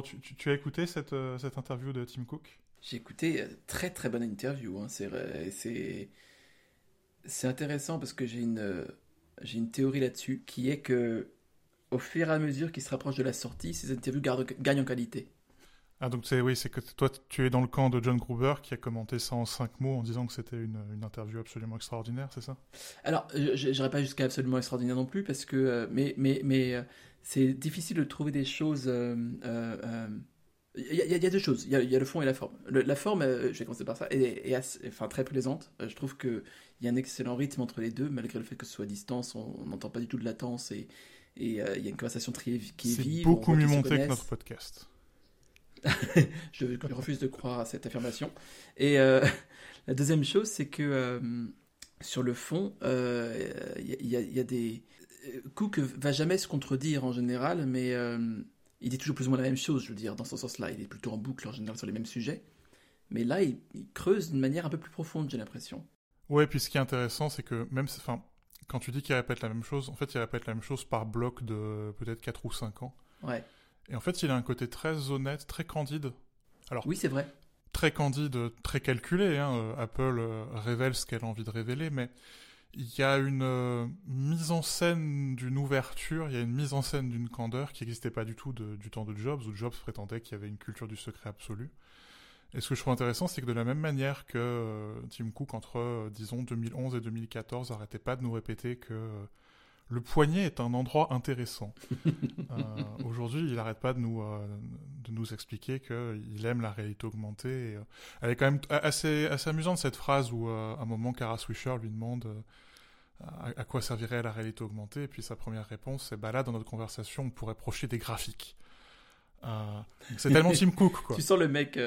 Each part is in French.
Tu, tu, as écouté cette, cette interview de Tim Cook? J'ai écouté, très très bonne interview. Hein. C'est c'est intéressant parce que j'ai une, j'ai une théorie là-dessus qui est que au fur et à mesure qu'il se rapproche de la sortie, ces interviews gagnent en qualité. Ah donc c'est oui, c'est que toi tu es dans le camp de John Gruber qui a commenté ça en cinq mots en disant que c'était une, une, interview absolument extraordinaire, c'est ça? Alors, je n'irai pas jusqu'à absolument extraordinaire non plus parce que euh, mais mais mais euh, c'est difficile de trouver des choses. Euh, il y, y, a deux choses, il y, y, a le fond et la forme. la forme, je vais commencer par ça, est, enfin, très plaisante. je trouve qu'il y a un excellent rythme entre les deux, malgré le fait que ce soit à distance, on n'entend pas du tout de latence et il y a une conversation très, qui est, vive. C'est beaucoup mieux monté que notre podcast. je, refuse de croire à cette affirmation. Et euh, la deuxième chose, c'est que euh, sur le fond, il euh, y, a des. Cook va jamais se contredire en général, mais il dit toujours plus ou moins la même chose, je veux dire, dans ce sens-là. Il est plutôt en boucle en général sur les mêmes sujets. Mais là, il, creuse d'une manière un peu plus profonde, j'ai l'impression. Ouais, puis ce qui est intéressant, c'est que même. Enfin, quand tu dis qu'il répète la même chose, en fait, il répète la même chose par bloc de peut-être 4 ou 5 ans. Ouais. Et en fait, il a un côté très honnête, très candide. Alors, oui, c'est vrai. Très candide, très calculé. Hein. Euh, Apple euh, révèle ce qu'elle a envie de révéler, mais il y a une euh, mise en scène d'une ouverture, il y a une mise en scène d'une candeur qui n'existait pas du tout du temps de Jobs, où Jobs prétendait qu'il y avait une culture du secret absolu. Et ce que je trouve intéressant, c'est que de la même manière que Tim Cook, entre, disons, 2011 et 2014, n'arrêtait pas de nous répéter que le poignet est un endroit intéressant. Euh, aujourd'hui, il n'arrête pas de nous, euh, de nous expliquer qu'il aime la réalité augmentée. Euh, elle est quand même assez, assez amusante cette phrase où à un moment, Kara Swisher lui demande à, quoi servirait la réalité augmentée. Et puis sa première réponse, c'est bah là, dans notre conversation, on pourrait projeter des graphiques. c'est tellement Tim Cook, quoi. Tu sens le mec.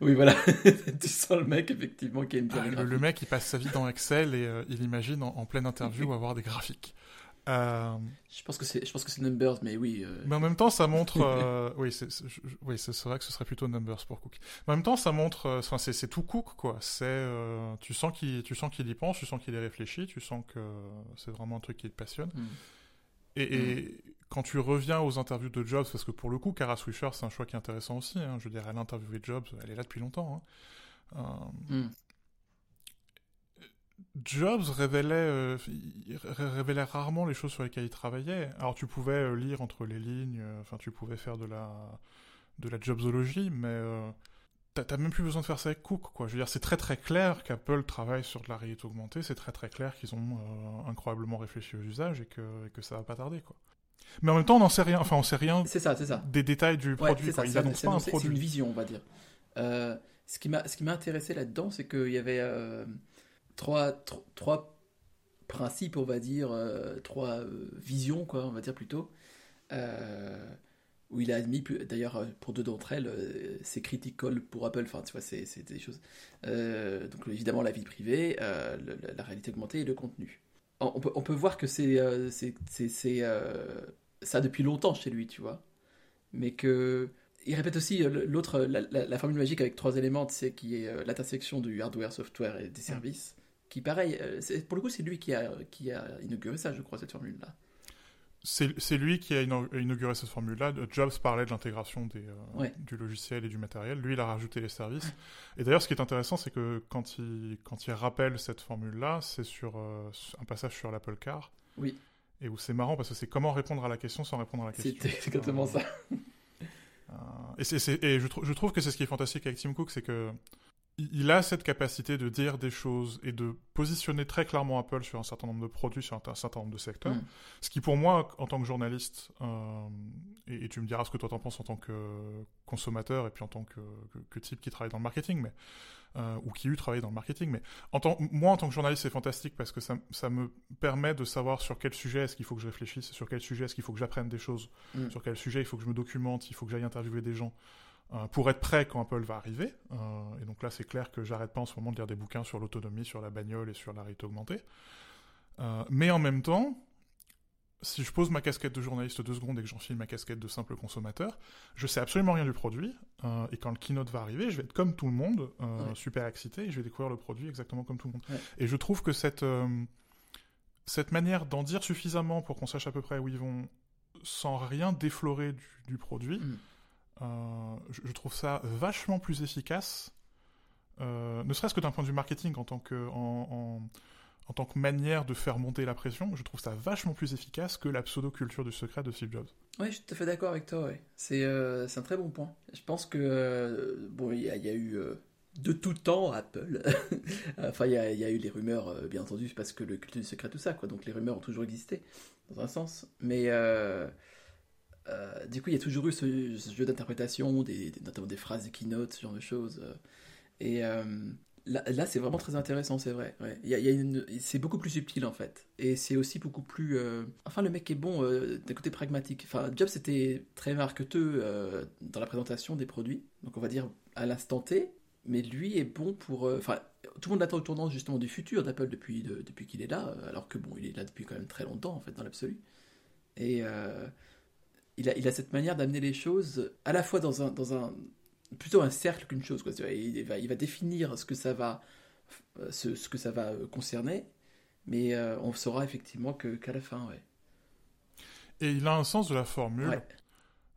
Oui, voilà. tu sens le mec, effectivement, qui a une ah, le, mec, il passe sa vie dans Excel et il imagine en, en pleine interview avoir des graphiques. Euh, je pense que c'est, je pense que c'est Numbers, mais oui. Euh. Mais en même temps, ça montre, euh, oui, c'est, oui, c'est vrai que ce serait plutôt Numbers pour Cook. Mais en même temps, ça montre, enfin, c'est, tout Cook, quoi. C'est, tu sens qu'il, tu sens qu'il y pense, tu sens qu'il y réfléchi, tu sens que c'est vraiment un truc qui te passionne. Hmm. Et, hmm. quand tu reviens aux interviews de Jobs, parce que pour le coup, Kara Swisher, c'est un choix qui est intéressant aussi. Hein, je veux dire, elle a interviewé Jobs, elle est là depuis longtemps. Hein. Hmm. Jobs révélait, euh, révélait rarement les choses sur lesquelles il travaillait. Alors tu pouvais euh, lire entre les lignes, euh, enfin tu pouvais faire de la, de la jobsologie, mais t'as même plus besoin de faire ça avec Cook, quoi. Je veux dire, c'est très très clair qu'Apple travaille sur de la réalité augmentée, c'est très très clair qu'ils ont incroyablement réfléchi aux usages et que, et que ça va pas tarder, quoi. Mais en même temps, on n'en sait rien, enfin on sait rien c'est ça, c'est ça. des détails du produit, ça, pas un produit. C'est une vision, on va dire. ce qui m'a intéressé là-dedans, c'est qu'il y avait trois, trois principes, on va dire, euh, trois euh, visions, quoi, on va dire plutôt, euh, où il a admis, d'ailleurs, pour deux d'entre elles, c'est critical pour Apple, enfin, tu vois, c'est des choses. donc, évidemment, la vie privée, la, réalité augmentée et le contenu. On peut, on peut voir que c'est ça depuis longtemps chez lui, tu vois, mais que il répète aussi l'autre, la, la, formule magique avec trois éléments, c'est qui est l'intersection du hardware, software et des services qui pareil, euh, pour le coup c'est lui qui a, qui a inauguré ça, je crois, cette formule-là. C'est lui qui a inauguré cette formule-là. Jobs parlait de l'intégration euh, du logiciel et du matériel. Lui, il a rajouté les services. Et d'ailleurs, ce qui est intéressant, c'est que quand il, quand il rappelle cette formule-là, c'est sur euh, un passage sur l'Apple Car. Oui. Et où c'est marrant parce que c'est comment répondre à la question sans répondre à la question. C'est exactement ça. et, et je, je, trouve que c'est ce qui est fantastique avec Tim Cook, c'est que il a cette capacité de dire des choses et de positionner très clairement Apple sur un certain nombre de produits, sur un, certain nombre de secteurs. Mm. Ce qui, pour moi, en tant que journaliste, euh, et, tu me diras ce que toi t'en penses en tant que consommateur et puis en tant que, type qui travaille dans le marketing, mais euh, ou qui eut travaillé dans le marketing, mais en tant, moi, en tant que journaliste, c'est fantastique parce que ça, me permet de savoir sur quel sujet est-ce qu'il faut que je réfléchisse, sur quel sujet est-ce qu'il faut que j'apprenne des choses, mm. sur quel sujet il faut que je me documente, il faut que j'aille interviewer des gens. Euh, pour être prêt quand Apple va arriver. Euh, et donc là, c'est clair que j'arrête pas en ce moment de lire des bouquins sur l'autonomie, sur la bagnole et sur la réalité augmentée. Euh, mais en même temps, si je pose ma casquette de journaliste deux secondes et que j'enfile ma casquette de simple consommateur, je sais absolument rien du produit. et quand le keynote va arriver, je vais être comme tout le monde, super excité, et je vais découvrir le produit exactement comme tout le monde. Et je trouve que cette, cette manière d'en dire suffisamment pour qu'on sache à peu près où ils vont, sans rien déflorer du, produit, mm. Je, trouve ça vachement plus efficace, ne serait-ce que d'un point de vue marketing en tant que, manière de faire monter la pression, je trouve ça vachement plus efficace que la pseudo-culture du secret de Steve Jobs. Oui, je suis tout à fait d'accord avec toi, ouais. c'est un très bon point. Je pense que, bon, il y, a eu de tout temps Apple. enfin, il y, a eu les rumeurs, euh, bien entendu, parce que le culte du secret, tout ça, quoi. Donc les rumeurs ont toujours existé, dans un sens. Mais euh, euh, du coup, il y a toujours eu ce, jeu d'interprétation, notamment des phrases des keynotes, ce genre de choses. Et là, là c'est vraiment très intéressant, c'est vrai. C'est beaucoup plus subtil, en fait. Et c'est aussi beaucoup plus... Enfin, le mec est bon d'un côté pragmatique. Enfin, Jobs était très marqueteux dans la présentation des produits. Donc, on va dire à l'instant T, mais lui est bon pour. Euh, enfin, tout le monde attend le tournant justement du futur d'Apple depuis, depuis qu'il est là, euh, alors que bon, il est là depuis quand même très longtemps en fait, dans l'absolu. Et euh, il, a, il a cette manière d'amener les choses à la fois dans un, dans un plutôt un cercle qu'une chose. Quoi. Il, va, il va définir ce que ça va, ce, ce que ça va concerner, mais on saura effectivement que, qu'à la fin, ouais. Et il a un sens de la formule. Ouais.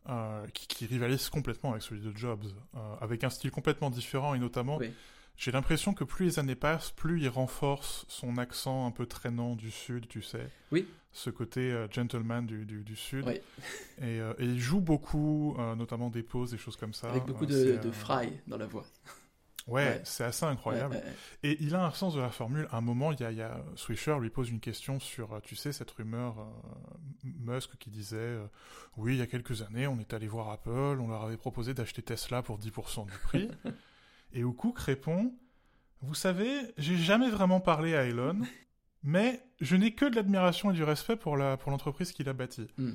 Euh, qui, qui, rivalise complètement avec celui de Jobs, euh, avec un style complètement différent et notamment, oui. J'ai l'impression que plus les années passent, plus il renforce son accent un peu traînant du sud, tu sais. Oui. Ce côté euh, gentleman du, du, du sud. Oui. Et, et, il joue beaucoup, notamment des pauses, des choses comme ça. Avec beaucoup de, de fry dans la voix. Ouais, ouais. c'est assez incroyable. Ouais, ouais, et il a un sens de la formule. À un moment, il y a, il y a Swisher lui pose une question sur, tu sais, cette rumeur euh, Musk qui disait, euh, oui, il y a quelques années, on est allé voir Apple, on leur avait proposé d'acheter Tesla pour 10% du prix. et où Cook répond, vous savez, j'ai jamais vraiment parlé à Elon, mais je n'ai que de l'admiration et du respect pour la pour l'entreprise qu'il a bâtie. Mm.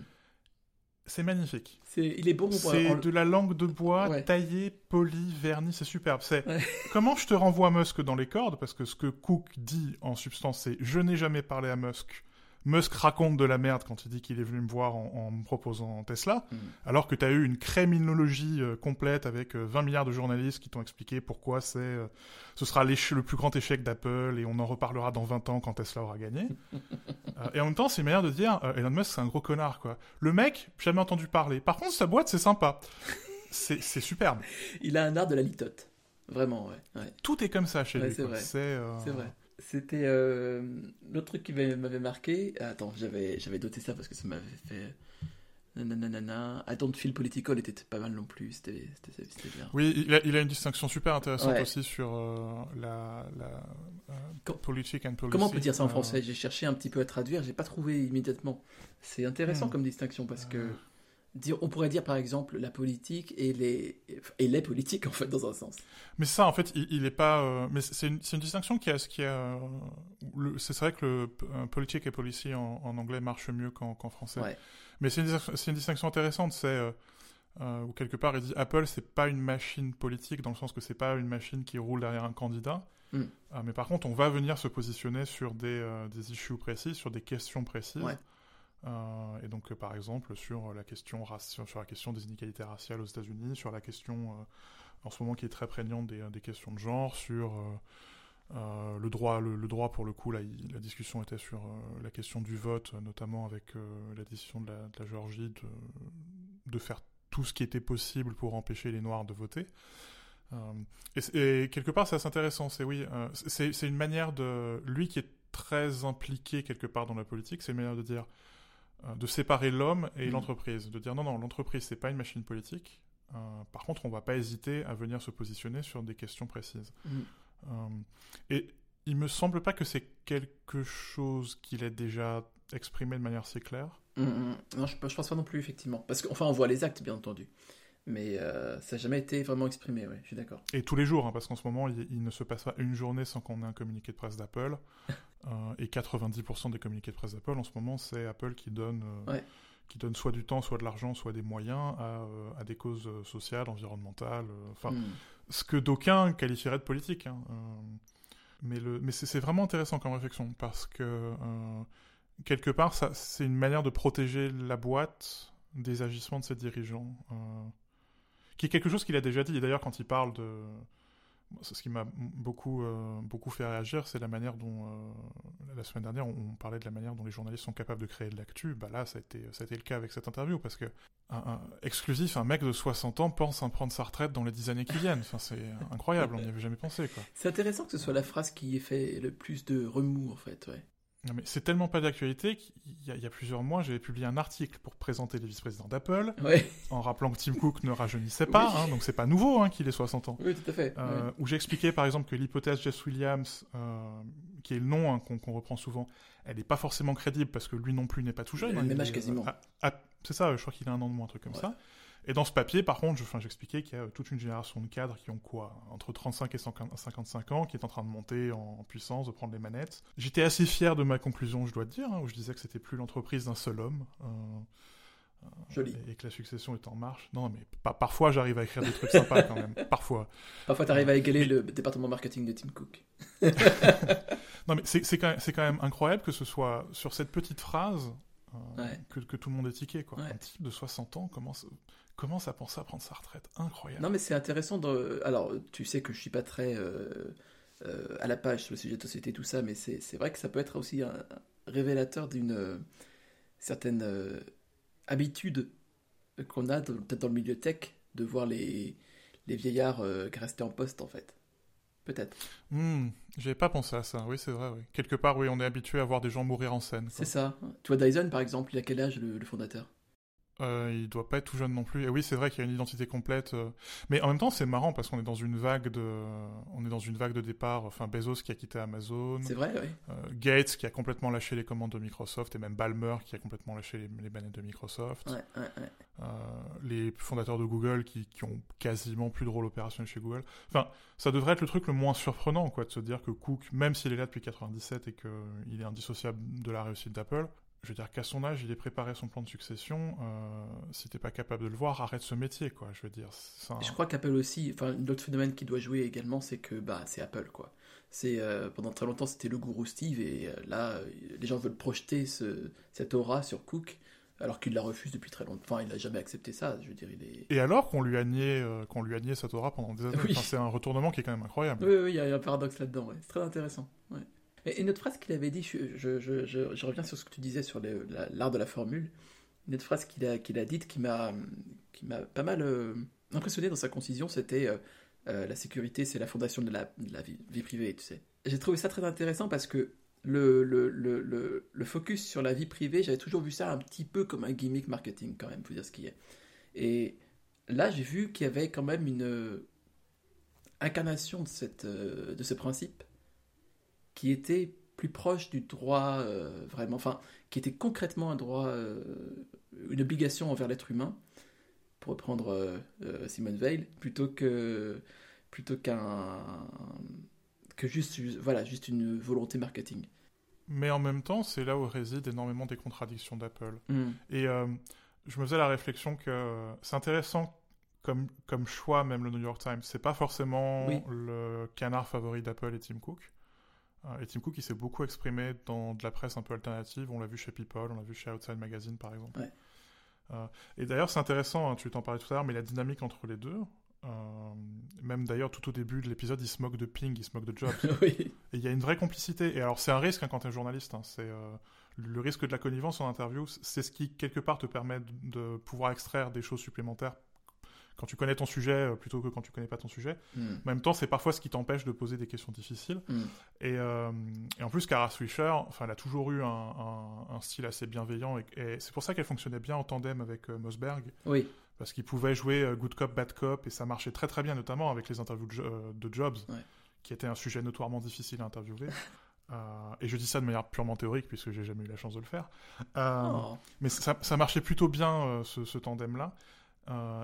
C'est magnifique. C'est, il est bon. C'est en... de la langue de bois Ouais. taillée, polie, vernie, c'est superbe. C'est Ouais. comment je te renvoie Musk dans les cordes? Parce que ce que Cook dit en substance, c'est je n'ai jamais parlé à Musk. Musk raconte de la merde quand il dit qu'il est venu me voir en, en me proposant Tesla, Mm. alors que tu as eu une créminologie euh, complète avec euh, 20 milliards de journalistes qui t'ont expliqué pourquoi c'est euh, ce sera le plus grand échec d'Apple et on en reparlera dans 20 ans quand Tesla aura gagné. Euh, et en même temps, c'est une manière de dire euh, Elon Musk c'est un gros connard quoi. Le mec, jamais entendu parler. Par contre, sa boîte c'est sympa. C'est c'est superbe. Il a un art de la litote. Vraiment, ouais. ouais. Tout est comme ça chez Ouais, lui. c'est quoi. vrai. C'est euh, C'est vrai. C'était euh, l'autre truc qui m'avait marqué. Attends, j'avais j'avais noté ça parce que ça m'avait fait. Nanana. I don't feel political était pas mal non plus. C'était bien. Oui, il a, il a une distinction super intéressante Ouais. aussi sur euh, la, la euh, politique and policy. Comment on peut dire ça en Euh, français? J'ai cherché un petit peu à traduire, j'ai pas trouvé immédiatement. C'est intéressant Hmm. comme distinction parce que Euh. Dire, on pourrait dire par exemple la politique et les et les politiques en fait dans un sens. Mais ça, en fait, il, il est pas. euh, mais c'est une, distinction qui a, qui a. euh, c'est vrai que le politique et policy en, en anglais marche mieux qu'en français. Ouais. Mais c'est une, distinction intéressante. C'est euh, euh, où quelque part il dit Apple, c'est pas une machine politique dans le sens que c'est pas une machine qui roule derrière un candidat. Mm. Euh, mais par contre, on va venir se positionner sur des, des issues précises, sur des questions précises. Ouais. Euh, et donc, euh, par exemple, sur la question sur, la question des inégalités raciales aux États-Unis, sur la question euh, en ce moment qui est très prégnante des, questions de genre, sur le droit, le, droit pour le coup, la discussion était sur la question du vote, notamment avec la décision de la, de Géorgie de, faire tout ce qui était possible pour empêcher les Noirs de voter. Et, et quelque part, c'est assez intéressant. C'est oui, c'est une manière de lui qui est très impliqué quelque part dans la politique, c'est une manière de dire de séparer l'homme et Mhm. l'entreprise, de dire non non l'entreprise c'est pas une machine politique. Euh, par contre, on va pas hésiter à venir se positionner sur des questions précises. Mm. Euh, et il me semble pas que c'est quelque chose qu'il ait déjà exprimé de manière si claire. Mm, mm. Non, je, je pense pas non plus effectivement parce qu'enfin on voit les actes bien entendu, mais euh, ça n'a jamais été vraiment exprimé. Ouais, je suis d'accord. Et tous les jours, hein, parce qu'en ce moment, il, il ne se passe pas une journée sans qu'on ait un communiqué de presse d'Apple. Euh, et 90% des communiqués de presse d'Apple, en ce moment, c'est Apple qui donne, euh, Ouais. qui donne soit du temps, soit de l'argent, soit des moyens à, euh, à des causes sociales, environnementales, enfin, Mm. ce que d'aucuns qualifieraient de politique. hein, mais le, mais c'est vraiment intéressant comme réflexion, parce que, euh, quelque part, c'est une manière de protéger la boîte des agissements de ses dirigeants. euh, qui est quelque chose qu'il a déjà dit. Et d'ailleurs, quand il parle de, ce qui m'a beaucoup, euh, beaucoup fait réagir, c'est la manière dont, euh, la semaine dernière, on, parlait de la manière dont les journalistes sont capables de créer de l'actu. Bah là, ça a, été, ça a été le cas avec cette interview, parce que, un, exclusif, un mec de 60 ans pense à prendre sa retraite dans les 10 années qui viennent. C'est incroyable, on n'y avait jamais pensé. C'est intéressant que ce soit la phrase qui ait fait le plus de remous, en fait, mais c'est tellement pas d'actualité qu'il y, a plusieurs mois, j'avais publié un article pour présenter les vice-présidents d'Apple, en rappelant que Tim Cook ne rajeunissait pas, hein, donc c'est pas nouveau hein, qu'il ait 60 ans. Oui, tout à fait. Euh, où j'expliquais par exemple que l'hypothèse Jess Williams, euh, qui est le nom hein, qu'on reprend souvent, elle n'est pas forcément crédible parce que lui non plus n'est pas tout jeune. Le même âge quasiment. c'est ça, je crois qu'il a un an de moins, un truc comme ça. Et dans ce papier, par contre, j'expliquais qu'il y a toute une génération de cadres qui ont quoi Entre 35 et 55 ans, qui est en train de monter en puissance, de prendre les manettes. J'étais assez fier de ma conclusion, je dois te dire, hein, où je disais que c'était plus l'entreprise d'un seul homme. Euh, euh, Joli. Et, que la succession est en marche. Non, mais parfois j'arrive à écrire des trucs sympas quand même. Parfois. Parfois tu arrives à égaler le département marketing de Tim Cook. non, mais c'est quand, quand, même incroyable que ce soit sur cette petite phrase euh, que, que, tout le monde est tiqué. Quoi. Un type de 60 ans commence Comment ça pense à prendre sa retraite Incroyable. Non, mais c'est intéressant. De... Alors, tu sais que je suis pas très euh, euh, à la page sur le sujet de société, tout ça, mais c'est vrai que ça peut être aussi un, révélateur d'une certaine habitude qu'on a peut-être dans le milieu tech de voir les, les vieillards rester en poste, en fait. Peut-être. Hmm, J'avais pas pensé à ça, oui, c'est vrai. Oui. Quelque part, oui, on est habitué à voir des gens mourir en scène. C'est ça. Tu vois, Dyson, par exemple, il a quel âge le fondateur? Euh, il doit pas être tout jeune non plus. Et oui, c'est vrai qu'il y a une identité complète. Euh. Mais en même temps, c'est marrant parce qu'on est dans une vague de, on est dans une vague de départ. Enfin, Bezos qui a quitté Amazon. C'est vrai, oui. Euh, Gates qui a complètement lâché les commandes de Microsoft et même Balmer qui a complètement lâché les, les manettes de Microsoft. Ouais, ouais, ouais. Euh, les fondateurs de Google qui, qui, ont quasiment plus de rôle opérationnel chez Google. Enfin, ça devrait être le truc le moins surprenant, quoi, de se dire que Cook, même s'il est là depuis 97 et qu'il est indissociable de la réussite d'Apple, je veux dire qu'à son âge, il ait préparé son plan de succession. Euh, si t'es pas capable de le voir, arrête ce métier, quoi. Je veux dire. Je crois qu'Apple aussi, enfin, l'autre phénomène qui doit jouer également, c'est que bah, c'est Apple, quoi. C'est euh, pendant très longtemps, c'était le gourou Steve, et euh, là, euh, les gens veulent projeter ce, cette aura sur Cook, alors qu'il la refuse depuis très longtemps. Enfin, il n'a jamais accepté ça. Je veux dire, il est. Et alors qu'on lui a nié, qu'on lui a nié cette aura pendant des années. c'est un retournement qui est quand même incroyable. Oui, oui, il y a un paradoxe là-dedans. Ouais. C'est très intéressant. Et une autre phrase qu'il avait dit, je, reviens sur ce que tu disais sur l'art de la formule, une autre phrase qu'il a, a dite qui m'a pas mal euh, impressionné dans sa concision, c'était euh, euh, la sécurité, c'est la fondation de la, vie, privée, tu sais. J'ai trouvé ça très intéressant parce que le, focus sur la vie privée, j'avais toujours vu ça un petit peu comme un gimmick marketing quand même, faut dire ce qu'il est. Et là, j'ai vu qu'il y avait quand même une incarnation de, cette, de ce principe qui était plus proche du droit euh, vraiment, enfin, qui était concrètement un droit, euh, une obligation envers l'être humain, pour reprendre euh, Simone Veil, plutôt que plutôt qu'un que juste voilà juste une volonté marketing. Mais en même temps, c'est là où résident énormément des contradictions d'Apple. Mm. Et je me faisais la réflexion que c'est intéressant comme, comme choix, même le New York Times. C'est pas forcément le canard favori d'Apple et Tim Cook. Euh, et Tim Cook, il s'est beaucoup exprimé dans de la presse un peu alternative. On l'a vu chez People, on l'a vu chez Outside Magazine, par exemple. Euh, et d'ailleurs, c'est intéressant, hein, tu t'en parlais tout à l'heure, mais la dynamique entre les deux, euh, même d'ailleurs, tout au début de l'épisode, il se moque de Ping, il se moque de Jobs. Et il y a une vraie complicité. Et alors, c'est un risque hein, quand tu es journaliste. Hein, c'est le risque de la connivence en interview. C'est ce qui, quelque part, te permet de pouvoir extraire des choses supplémentaires quand tu connais ton sujet euh, plutôt que quand tu connais pas ton sujet. Hmm. En même temps, c'est parfois ce qui t'empêche de poser des questions difficiles. Hmm. Et, euh, et, en plus, Kara Swisher, enfin, elle a toujours eu un, un, style assez bienveillant et, c'est pour ça qu'elle fonctionnait bien en tandem avec euh, Mossberg. Oui. Parce qu'il pouvait jouer good cop, bad cop et ça marchait très très bien, notamment avec les interviews de, Jobs, qui était un sujet notoirement difficile à interviewer. et je dis ça de manière purement théorique puisque j'ai jamais eu la chance de le faire. Oh. Mais ça, ça, marchait plutôt bien ce, ce tandem-là.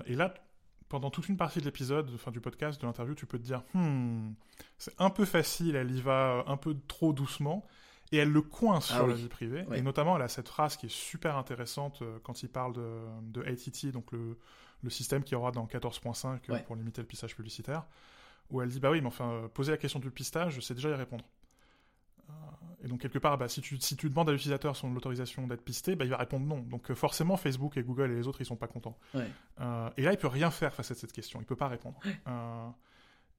et là, pendant toute une partie de l'épisode, enfin du podcast, de l'interview, tu peux te dire, hmm, c'est un peu facile, elle y va un peu trop doucement, et elle le coince ah sur la vie privée. Et notamment, elle a cette phrase qui est super intéressante euh, quand il parle de, de ATT, donc le, le système qui aura dans 14.5 euh, pour limiter le pissage publicitaire, où elle dit, bah oui, mais enfin, euh, poser la question du pistage, sais déjà y répondre. Et donc, quelque part, bah, si, tu, si tu demandes à l'utilisateur son autorisation d'être pisté, bah, il va répondre non. Donc, euh, forcément, Facebook et Google et les autres, ils sont pas contents. Euh, et là, il peut rien faire face à cette question. Il peut pas répondre. Euh,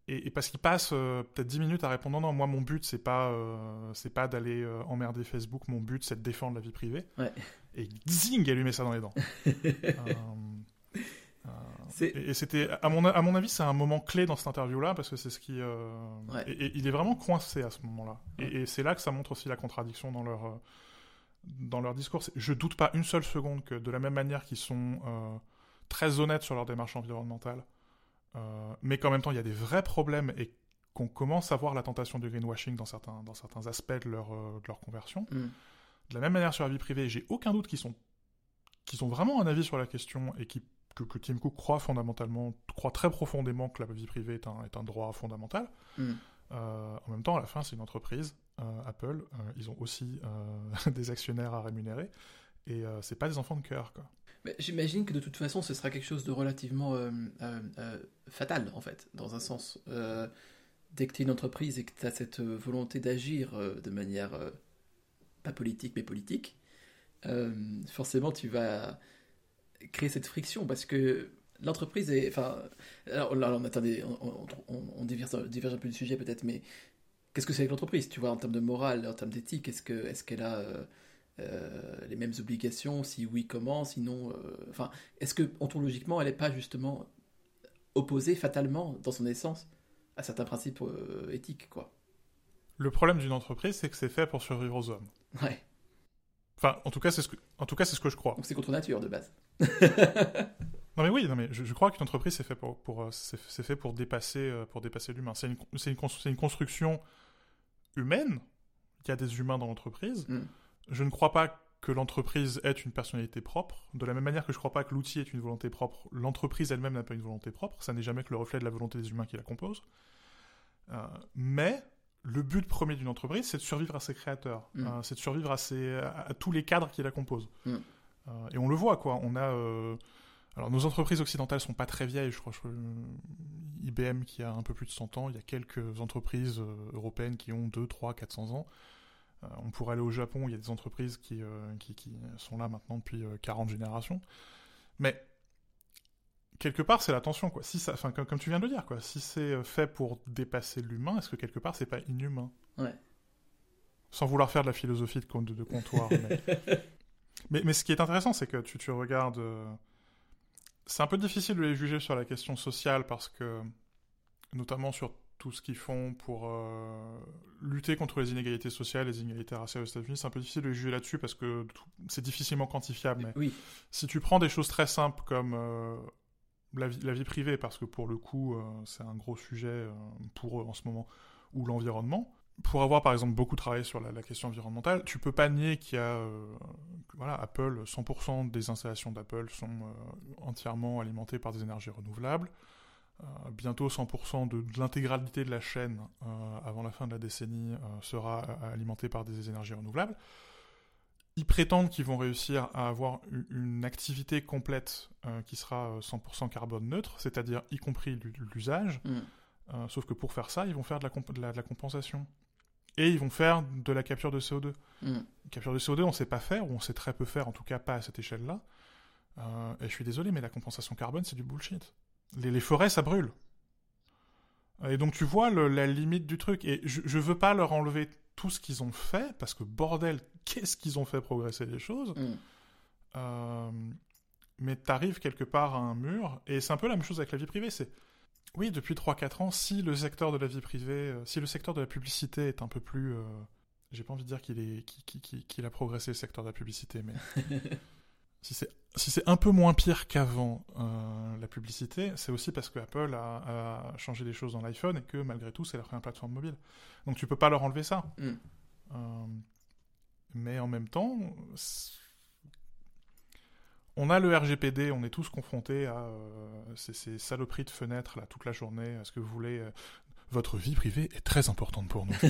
et, parce qu'il passe euh, peut-être 10 minutes à répondre non, non, moi mon but c'est pas, euh, c'est pas d'aller euh, emmerder Facebook, mon but c'est de défendre la vie privée. Ouais. Et zing, elle lui met ça dans les dents. et, c'était, à mon, à mon avis, c'est un moment clé dans cette interview-là parce que c'est ce qui. Ouais. et, et il est vraiment coincé à ce moment-là. Et, et c'est là que ça montre aussi la contradiction dans leur, dans leur discours. Je doute pas une seule seconde que de la même manière qu'ils sont euh, très honnêtes sur leur démarche environnementale, euh, mais qu'en même temps il y a des vrais problèmes et qu'on commence à voir la tentation du greenwashing dans certains, dans certains aspects de leur, euh, de leur conversion. Mm. De la même manière sur la vie privée, j'ai aucun doute qu'ils sont, qu'ils ont vraiment un avis sur la question et qui, que, que Tim Cook croit fondamentalement, croit très profondément que la vie privée est un, est un droit fondamental. Mm. Euh, en même temps, à la fin, c'est une entreprise, euh, Apple. euh, ils ont aussi des actionnaires à rémunérer. Et c'est pas des enfants de cœur, quoi. J'imagine que de toute façon, ce sera quelque chose de relativement fatal, en fait, dans un sens. Dès que tu es une entreprise et que tu as cette volonté d'agir de manière pas politique, mais politique, forcément, tu vas créer cette friction parce que l'entreprise est. Enfin, alors là, on, attendez, on, on, on- diverge, diverge un peu du sujet peut-être, mais qu'est-ce que c'est que l'entreprise Tu vois, en termes de morale, en termes d'éthique, est-ce que est-ce qu'elle a. euh, euh, les mêmes obligations Si oui, comment Sinon, euh, enfin, est-ce que ontologiquement, elle n'est pas justement opposée fatalement, dans son essence, à certains principes euh, éthiques, quoi? Le problème d'une entreprise, c'est que c'est fait pour survivre aux hommes. Ouais. Enfin, en tout cas, c'est ce que, en tout cas, c'est ce que je crois. Donc c'est contre nature de base. Non mais oui, non mais je, je crois qu'une entreprise c'est fait pour, pour euh, c'est c'est fait pour dépasser euh, pour dépasser l'humain. C'est une c'est une, c'est une construction humaine. Il y a des humains dans l'entreprise. Mm. Je ne crois pas que l'entreprise ait une personnalité propre. De la même manière que je ne crois pas que l'outil ait une volonté propre, l'entreprise elle-même n'a pas une volonté propre. Ça n'est jamais que le reflet de la volonté des humains qui la composent. Euh, mais le but premier d'une entreprise, c'est de survivre à ses créateurs. Mm. Euh, c'est de survivre à, ses, à, à tous les cadres qui la composent. Mm. Euh, et on le voit, quoi. On a. euh, alors, nos entreprises occidentales sont pas très vieilles, je crois. je IBM qui a un peu plus de 100 ans. Il y a quelques entreprises européennes qui ont 2, 3, 400 ans. Euh, on pourrait aller au Japon, il y a des entreprises qui, qui, qui sont là maintenant depuis euh, 40 générations. Mais quelque part, c'est l'attention, quoi. Si ça, enfin, comme, comme tu viens de le dire, quoi. Si c'est euh, fait pour dépasser l'humain, est-ce que quelque part, c'est pas inhumain? Ouais. Sans vouloir faire de la philosophie de, de, de comptoir. mais... mais, mais ce qui est intéressant, c'est que tu, tu regardes. euh, C'est un peu difficile de les juger sur la question sociale parce que, notamment sur tout ce qu'ils font pour euh, lutter contre les inégalités sociales, les inégalités raciales aux États-Unis, c'est un peu difficile de les juger là-dessus parce que c'est difficilement quantifiable. Mais Oui. si tu prends des choses très simples comme euh, la, vie, privée, parce que pour le coup, euh, c'est un gros sujet euh, pour eux en ce moment, ou l'environnement, pour avoir par exemple beaucoup travaillé sur la, question environnementale, tu peux pas nier qu'il y a, euh, voilà, Apple, 100% des installations d'Apple sont entièrement alimentées par des énergies renouvelables. Bientôt 100% de, l'intégralité de la chaîne avant la fin de la décennie sera alimentée par des énergies renouvelables. Ils prétendent qu'ils vont réussir à avoir une activité complète euh, qui sera euh, 100% carbone neutre, c'est-à-dire y compris l'u- l'usage. Mm. Euh, sauf que pour faire ça, ils vont faire de la, comp- de la- de la compensation. Et ils vont faire de la capture de CO2. Mm. Capture de CO2, on sait pas faire, ou on sait très peu faire, en tout cas pas à cette échelle-là. Euh, et je suis désolé, mais la compensation carbone, c'est du bullshit. Les, les forêts, ça brûle. Et donc tu vois le- la limite du truc. Et je, je veux pas leur enlever tout ce qu'ils ont fait, parce que bordel, qu'est-ce qu'ils ont fait progresser les choses. Mm. Euh, mais t'arrives quelque part à un mur, et c'est un peu la même chose avec la vie privée. C'est oui, depuis 3-4 ans, si le secteur de la vie privée, euh, si le secteur de la publicité est un peu plus, euh, j'ai pas envie de dire qu'il est, qu'il, a progressé le secteur de la publicité, mais si c'est si c'est un peu moins pire qu'avant euh, la publicité, c'est aussi parce que Apple a, a changé des choses dans l'iPhone et que malgré tout, c'est leur première plateforme mobile. Donc tu peux pas leur enlever ça. Mm. Euh, mais en même temps, on a le RGPD, on est tous confrontés à euh, ces, ces saloperies de fenêtres là toute la journée. Est-ce que vous voulez votre vie privée est très importante pour nous.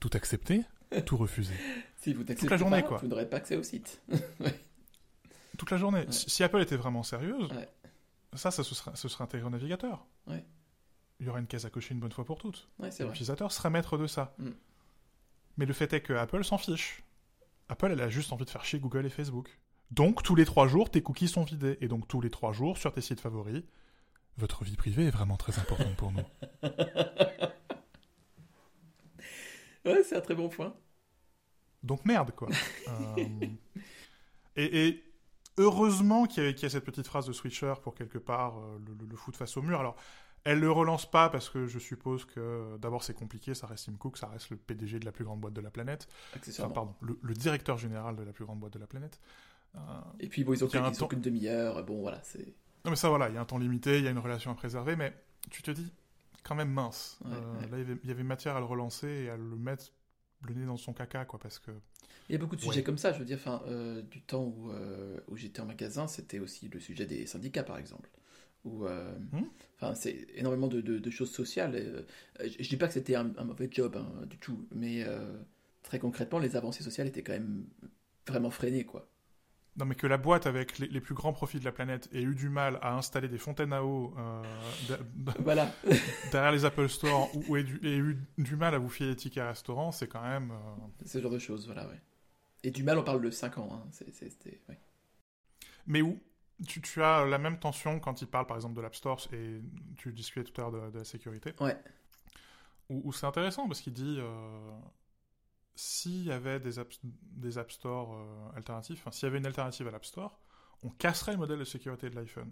tout accepter, tout refuser. Si vous Toute la journée, pas, quoi. vous n'aurez pas accès au site. Toute la journée. Ouais. Si Apple était vraiment sérieuse, Ouais. ça, ça se serait, ce serait intégré au navigateur. Il y aurait une case à cocher une bonne fois pour toutes. L'utilisateur serait maître de ça. Mm. Mais le fait est que Apple s'en fiche. Apple, elle a juste envie de faire chier Google et Facebook. Donc, tous les trois jours, tes cookies sont vidés. Et donc, tous les trois jours, sur tes sites favoris, Votre vie privée est vraiment très importante pour nous. ouais, c'est un très bon point. Donc merde, quoi. Euh, et, et, heureusement qu'il y, y, a cette petite phrase de Switcher pour quelque part euh, le, le, foot face au mur. Alors, elle le relance pas parce que je suppose que d'abord c'est compliqué, ça reste Tim Cook, ça reste le PDG de la plus grande boîte de la planète. Enfin, pardon, le, le, directeur général de la plus grande boîte de la planète. Euh, et puis bon, ils ont, qu ils ont qu'une demi-heure, bon voilà, c'est... Non mais ça voilà, il y a un temps limité, il y a une relation à préserver, mais tu te dis, quand même mince. Ouais, euh, ouais. Là, il y, avait, il y, avait, matière à le relancer et à le mettre le nez dans son caca, quoi, parce que... Il y a beaucoup de sujets comme ça, je veux dire, enfin, euh, du temps où, euh, où j'étais en magasin, c'était aussi le sujet des syndicats, par exemple. Où, euh, mmh. c'est énormément de, de, de, choses sociales. Et, je, je dis pas que c'était un, un, mauvais job, hein, du tout, mais très concrètement, les avancées sociales étaient quand même vraiment freinées, quoi. Non, mais que la boîte avec les, les, plus grands profits de la planète ait eu du mal à installer des fontaines à eau euh, voilà. derrière les Apple Store ou, ou ait, du, ait, eu du mal à vous filer des tickets restaurant, c'est quand même. Euh... Ce genre de choses, voilà, ouais. Et du mal, on parle de 5 ans. Hein. C'est, ouais. Mais où tu, tu, as la même tension quand il parle par exemple de l'App Store et tu discutais tout à l'heure de, de, la sécurité. Ouais. Où, où c'est intéressant parce qu'il dit. Euh s'il y avait des app, des app Store euh, alternatifs, enfin, s'il y avait une alternative à l'App Store, on casserait le modèle de sécurité de l'iPhone.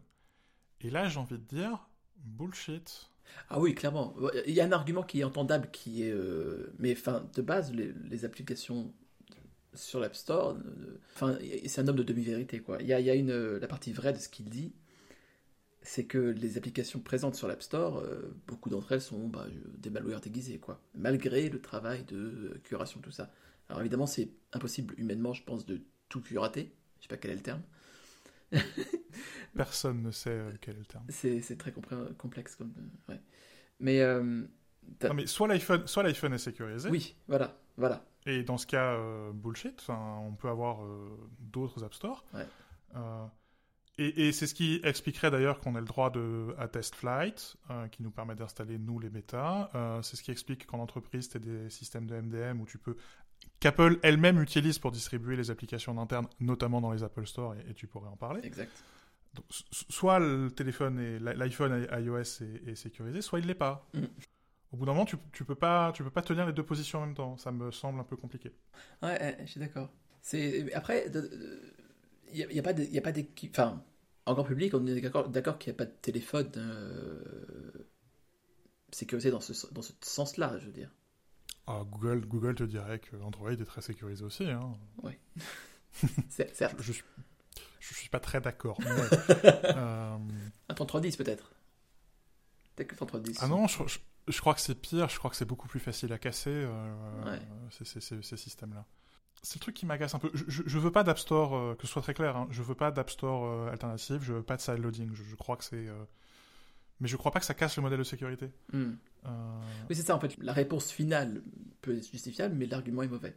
Et là, j'ai envie de dire, bullshit. Ah oui, clairement. Il y a un argument qui est entendable, qui est... Euh... Mais enfin, de base, les, les applications sur l'App Store, enfin, c'est un homme de demi-vérité. Il y a, y a une, la partie vraie de ce qu'il dit, c'est que les applications présentes sur l'App Store, euh, beaucoup d'entre elles sont bah, des malwares déguisés, quoi. Malgré le travail de euh, curation, tout ça. Alors évidemment, c'est impossible humainement, je pense, de tout curater. Je sais pas quel est le terme. Personne ne sait euh, quel est le terme. C'est très complexe, comme. Euh, ouais. Mais. Euh, non, mais soit l'iPhone, soit l'iPhone est sécurisé. Oui, voilà, voilà. Et dans ce cas, bullshit. On peut avoir d'autres App Store. Ouais. Et, et c'est ce qui expliquerait d'ailleurs qu'on ait le droit de, à Test Flight, euh, qui nous permet d'installer, nous, les bêtas. Euh, c'est ce qui explique qu'en entreprise, tu as des systèmes de MDM où tu peux qu'Apple elle-même utilise pour distribuer les applications internes, notamment dans les Apple Store, et, et tu pourrais en parler. Exact. Donc, soit le téléphone et l'iPhone iOS est, est, sécurisé, soit il l'est pas. Mm. Au bout d'un moment, tu, tu peux pas, tu peux pas tenir les deux positions en même temps. Ça me semble un peu compliqué. Ouais, je suis d'accord. C'est après, n'y a, a, pas de, y a pas d'équipe. Enfin, en grand public, on est d'accord qu'il n'y a pas de téléphone euh, sécurisé dans ce, dans ce sens-là, je veux dire. Ah, Google, Google te dirait que Android est très sécurisé aussi. Hein. Oui. certes. Je, je, suis, je suis pas très d'accord. Mais, euh... Un 3310 peut-être. Peut-être que 3310. Ah non, je, je, crois que c'est pire. Je crois que c'est beaucoup plus facile à casser euh, ouais. ces, ces, ces systèmes-là c'est le truc qui m'agace un peu. Je, je, je veux pas d'App Store, euh, que ce soit très clair, hein. je veux pas d'App Store euh, alternative, je veux pas de side loading. Je, je crois que c'est. Euh... Mais je crois pas que ça casse le modèle de sécurité. Mm. Oui, c'est ça en fait. La réponse finale peut être justifiable, mais l'argument est mauvais.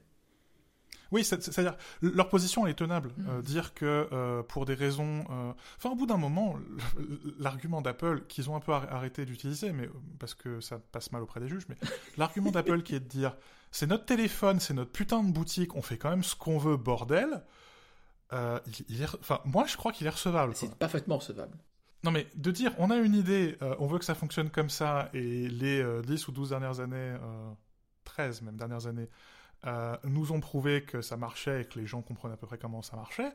Oui, c'est-à-dire, leur position elle est tenable. Euh, dire que euh, pour des raisons... Euh... Enfin, au bout d'un moment, l'argument d'Apple, qu'ils ont un peu arrêté d'utiliser, mais parce que ça passe mal auprès des juges, mais l'argument d'Apple qui est de dire, c'est notre téléphone, c'est notre putain de boutique, on fait quand même ce qu'on veut, bordel, il, il est... Enfin, moi, je crois qu'il est recevable. C'est parfaitement recevable. Non mais de dire, on a une idée, on veut que ça fonctionne comme ça, et les 10 ou 12 dernières années, 13 même dernières années, euh, nous ont prouvé que ça marchait et que les gens comprenaient à peu près comment ça marchait,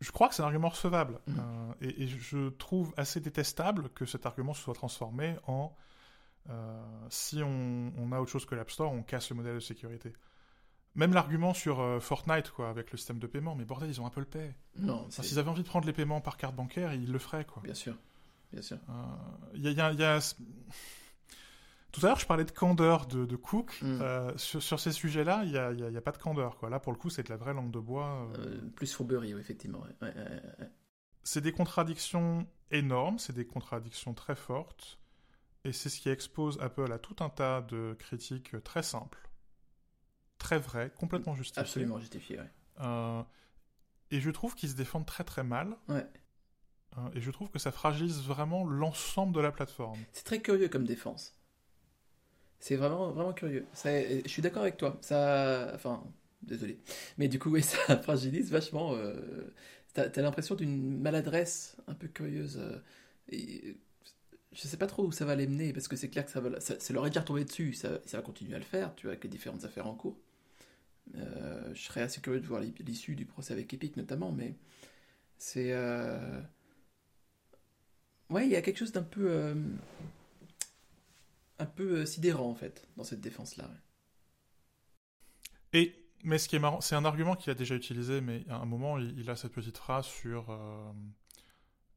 je crois que c'est un argument recevable. Mmh. Euh, et, et, je trouve assez détestable que cet argument se soit transformé en euh, si on, on, a autre chose que l'App Store, on casse le modèle de sécurité. Même l'argument sur euh, Fortnite, quoi, avec le système de paiement, mais bordel, ils ont Apple Pay. Non. Enfin, S'ils avaient envie de prendre les paiements par carte bancaire, ils le feraient, quoi. Bien sûr. Bien sûr. Il y a, y a tout à l'heure, je parlais de candeur de, de Cook. Mm. Euh, sur, sur, ces sujets-là, il n'y a, a, a, pas de candeur. Quoi. Là, pour le coup, c'est de la vraie langue de bois. Euh... Euh, plus fourberie, effectivement. Ouais. Ouais, ouais, c'est des contradictions énormes, c'est des contradictions très fortes. Et c'est ce qui expose Apple à tout un tas de critiques très simples, très vraies, complètement justifiées. Absolument justifiées, ouais. Euh, et je trouve qu'ils se défendent très très mal. Ouais. et je trouve que ça fragilise vraiment l'ensemble de la plateforme. C'est très curieux comme défense. C'est vraiment, vraiment curieux. Ça, je suis d'accord avec toi. Ça, enfin, désolé. Mais du coup, oui, ça fragilise vachement. Euh, T'as as, l'impression d'une maladresse un peu curieuse. Euh, et, je sais pas trop où ça va les mener, parce que c'est clair que ça, va, ça, leur est déjà retombé dessus, ça, ça, va continuer à le faire, tu vois, avec les différentes affaires en cours. Euh, je serais assez curieux de voir l'issue du procès avec Epic notamment, mais c'est... Euh... Ouais, il y a quelque chose d'un peu... Euh, un peu euh, sidérant, en fait, dans cette défense-là. Et, mais ce qui est marrant, c'est un argument qu'il a déjà utilisé, mais à un moment, il a cette petite phrase sur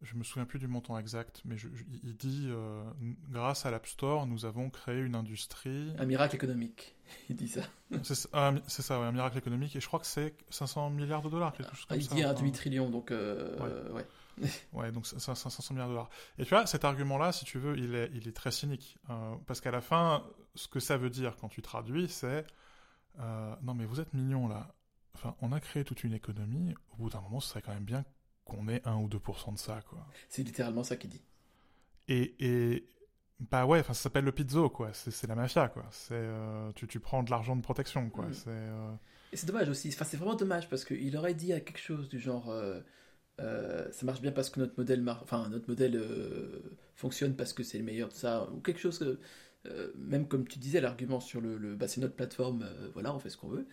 je me souviens plus du montant exact, mais il dit euh, grâce à l'App Store, nous avons créé une industrie. Un miracle économique, il dit ça. C'est ça, un miracle économique, et je crois que c'est 500 milliards de dollars, quelque chose comme ah, il ça. Il dit un demi-trillion, donc. Euh, ouais. ouais. donc c'est 500 milliards de dollars. Et tu vois, cet argument-là, si tu veux, il est, il est très cynique. Euh, parce qu'à la fin, ce que ça veut dire quand tu traduis, c'est non, mais vous êtes mignons là. Enfin, on a créé toute une économie. Au bout d'un moment, ce serait quand même bien qu'on ait 1 ou 2% de ça, quoi. C'est littéralement ça qu'il dit. Et, et, bah ouais, enfin ça s'appelle le pizzo, quoi. C'est la mafia, quoi. C'est euh, tu, tu prends de l'argent de protection, quoi. Mm. C'est euh, Et c'est dommage aussi. Enfin, c'est vraiment dommage parce qu'il aurait dit à quelque chose du genre. Euh, ça marche bien parce que notre modèle, enfin notre modèle fonctionne parce que c'est le meilleur de ça, ou quelque chose que, même comme tu disais, l'argument sur le, le bah, c'est notre plateforme, voilà, on fait ce qu'on veut,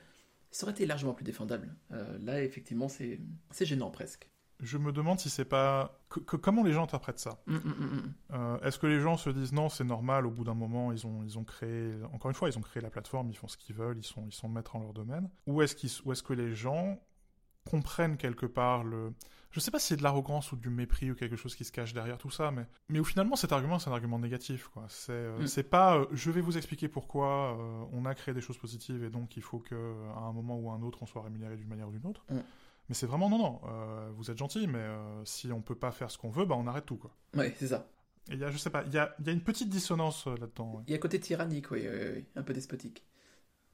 ça aurait été largement plus défendable. là, effectivement, c'est gênant presque je me demande si c'est pas comment les gens interprètent ça. Mm, mm, mm, euh, est-ce que les gens se disent non, c'est normal, au bout d'un moment, ils ont, ils ont créé, encore une fois, ils ont créé la plateforme, ils font ce qu'ils veulent, ils sont, ils sont maîtres en leur domaine. Ou est-ce est que les gens comprennent quelque part le, je sais pas si c'est de l'arrogance ou du mépris ou quelque chose qui se cache derrière tout ça, mais, mais où finalement cet argument c'est un argument négatif, quoi. C'est, euh, c'est pas, euh, je vais vous expliquer pourquoi on a créé des choses positives et donc il faut que à un moment ou à un autre on soit rémunéré d'une manière ou d'une autre. Mais c'est vraiment non, non, euh, vous êtes gentil, mais euh, si on peut pas faire ce qu'on veut, bah on arrête tout, quoi. Oui, c'est ça. Et il y a, je sais pas, il y a, y a, une petite dissonance euh, là-dedans. Il y a côté tyrannique, oui, un peu despotique.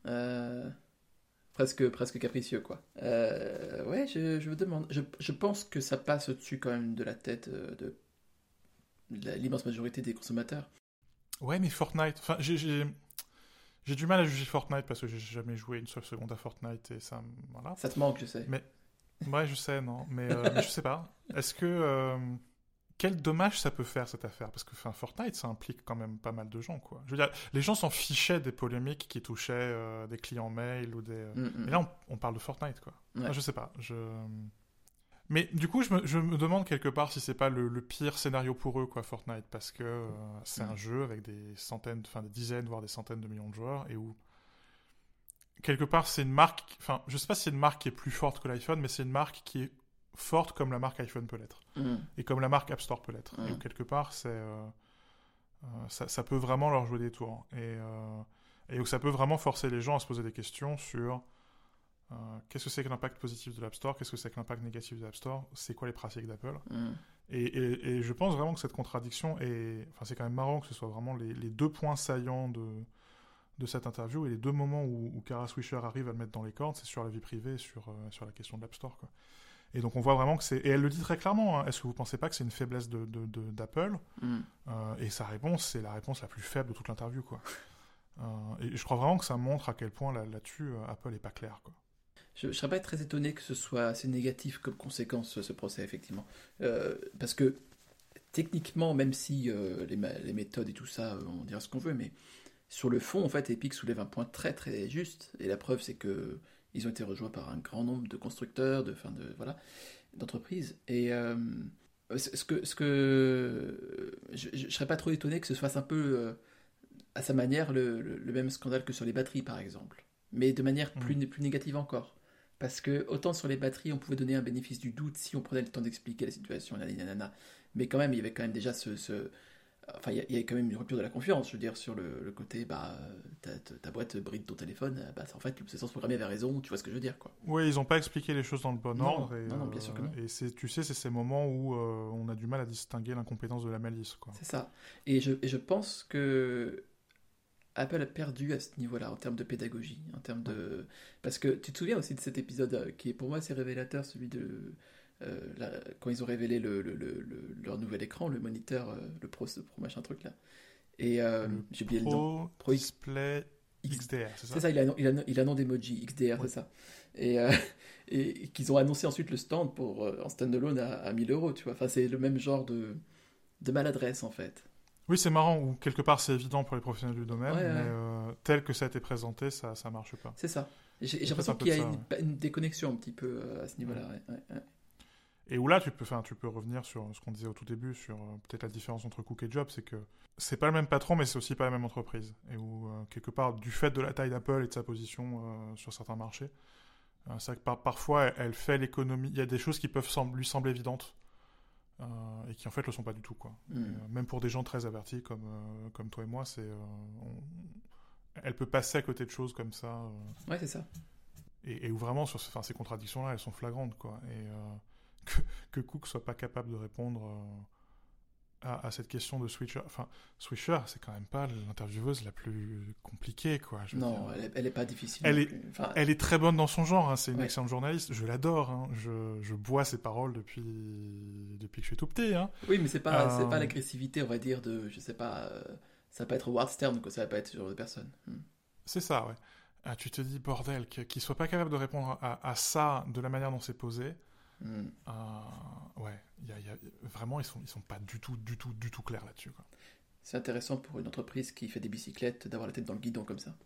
Presque, presque capricieux, quoi. ouais, je, je me demande. Je, je, pense que ça passe au-dessus quand même de la tête de l'immense majorité des consommateurs. Ouais, mais Fortnite, enfin, j'ai. J'ai du mal à juger Fortnite parce que j'ai jamais joué une seule seconde à Fortnite et ça, voilà. Ça te manque, je sais. Mais Ouais, je sais, non. Mais, euh, mais je sais pas. Est-ce que. Euh, quel dommage ça peut faire cette affaire? Parce que enfin, Fortnite, ça implique quand même pas mal de gens, quoi. Je veux dire, les gens s'en fichaient des polémiques qui touchaient euh, des clients mail ou des. Mm, mm. Mais là, on, parle de Fortnite, quoi. je sais pas. Je. Mais du coup, je me, je me demande quelque part si c'est pas le, pire scénario pour eux, quoi, Fortnite, parce que c'est un mm. jeu avec des centaines, enfin des dizaines, voire des centaines de millions de joueurs, et où quelque part, c'est une marque. Enfin, je sais pas si c'est une marque qui est plus forte que l'iPhone, mais c'est une marque qui est forte comme la marque iPhone peut l'être. Mm. Et comme la marque App Store peut l'être. Et mm. quelque part, c'est. Euh, euh, ça, ça, peut vraiment leur jouer des tours. Et, euh, et où ça peut vraiment forcer les gens à se poser des questions sur. qu'est-ce que c'est que l'impact positif de l'App Store Qu'est-ce que c'est que l'impact négatif de l'App Store C'est quoi les pratiques d'Apple mm. et, et, et, je pense vraiment que cette contradiction est. Enfin, c'est quand même marrant que ce soit vraiment les, les deux points saillants de, de cette interview et les deux moments où, où Kara Swisher arrive à le mettre dans les cordes, c'est sur la vie privée et sur, euh, sur la question de l'App Store. Quoi. Et donc on voit vraiment que c'est... Et elle le dit très clairement, hein. est-ce que vous pensez pas que c'est une faiblesse de, d'Apple? Mm. euh, Et sa réponse, c'est la réponse la plus faible de toute l'interview. Quoi. Euh, et je crois vraiment que ça montre à quel point là, là-dessus, Apple est pas clair. Quoi. Je ne serais pas très étonné que ce soit assez négatif comme conséquence, ce procès, effectivement. parce que techniquement, même si les, les, méthodes et tout ça, on dira ce qu'on veut, mais sur le fond, en fait, Epic soulève un point très très juste, et la preuve c'est que ils ont été rejoints par un grand nombre de constructeurs, de, fin de voilà, d'entreprises. Et euh, ce que, ce que je, ne serais pas trop étonné que ce soit un peu euh, à sa manière le, même scandale que sur les batteries par exemple, mais de manière plus, mm. plus négative encore. Parce que autant sur les batteries, on pouvait donner un bénéfice du doute si on prenait le temps d'expliquer la situation, mais quand même, il y avait quand même déjà ce, Enfin, il y, a quand même une rupture de la confiance, je veux dire, sur le, côté, bah, ta, boîte bride ton téléphone, bah, en fait, l'obsolescence programmée avait raison, tu vois ce que je veux dire, quoi. Oui, ils n'ont pas expliqué les choses dans le bon ordre. Et, non, bien sûr que non. Euh, et tu sais, c'est ces moments où euh, on a du mal à distinguer l'incompétence de la malice, quoi. C'est ça. Et je, et je pense que Apple a perdu à ce niveau-là, en termes de pédagogie, en termes de... Parce que tu te souviens aussi de cet épisode euh, qui est pour moi assez révélateur, celui de euh, quand ils ont révélé le, leur nouvel écran, le moniteur, euh, le Pro, pro machin truc là. Et euh, j'ai oublié le nom. Pro Display XDR, c'est ça? C'est ça, il a, il, a, il a nom d'emoji, XDR, c'est ça. Et, et qu'ils ont annoncé ensuite le stand pour, en standalone à, à 1000 euros, tu vois. Enfin, c'est le même genre de, de maladresse en fait. Oui, c'est marrant, ou quelque part c'est évident pour les professionnels du domaine, Ouais, ouais. mais euh, tel que ça a été présenté, ça ça marche pas. C'est ça. J'ai l'impression qu'il y a une, une déconnexion un petit peu à ce niveau-là. ouais. Et où là, tu peux, enfin, tu peux revenir sur ce qu'on disait au tout début, sur euh, peut-être la différence entre Cook et Job, c'est que c'est pas le même patron, mais c'est aussi pas la même entreprise. Et où, euh, quelque part, du fait de la taille d'Apple et de sa position euh, sur certains marchés, c'est que par- parfois, elle, elle fait l'économie. Il y a des choses qui peuvent lui sembler évidentes et qui en fait le sont pas du tout, quoi. Mm. Et, même pour des gens très avertis comme, comme toi et moi, c'est. Elle peut passer à côté de choses comme ça. Ouais, c'est ça. et, et où vraiment, sur ce- ces contradictions-là, elles sont flagrantes, quoi. Et euh, que, que Cook soit pas capable de répondre euh, à, à cette question de Switcher. Enfin, Switcher, c'est quand même pas l'intervieweuse la plus compliquée, quoi. je veux Non, dire. elle est, elle est pas difficile. Elle est-. Enfin, Elle est très bonne dans son genre, hein, c'est une Ouais. excellente journaliste, je l'adore, hein. je, je bois ses paroles depuis, depuis que je suis tout petit. Hein. Oui, mais c'est pas, Euh, c'est pas l'agressivité, on va dire, de, je sais pas, euh, ça va pas être Ward Stern, quoi, ça va pas être ce genre de personne. Hmm. C'est ça, ouais. Ah, tu te dis, bordel, qu'il soit pas capable de répondre à, à ça de la manière dont c'est posé. Hmm. euh, ouais, il y a- il y a- vraiment, ils sont, ils sont pas du tout, du tout, du tout clairs là-dessus. C'est intéressant pour une entreprise qui fait des bicyclettes d'avoir la tête dans le guidon comme ça.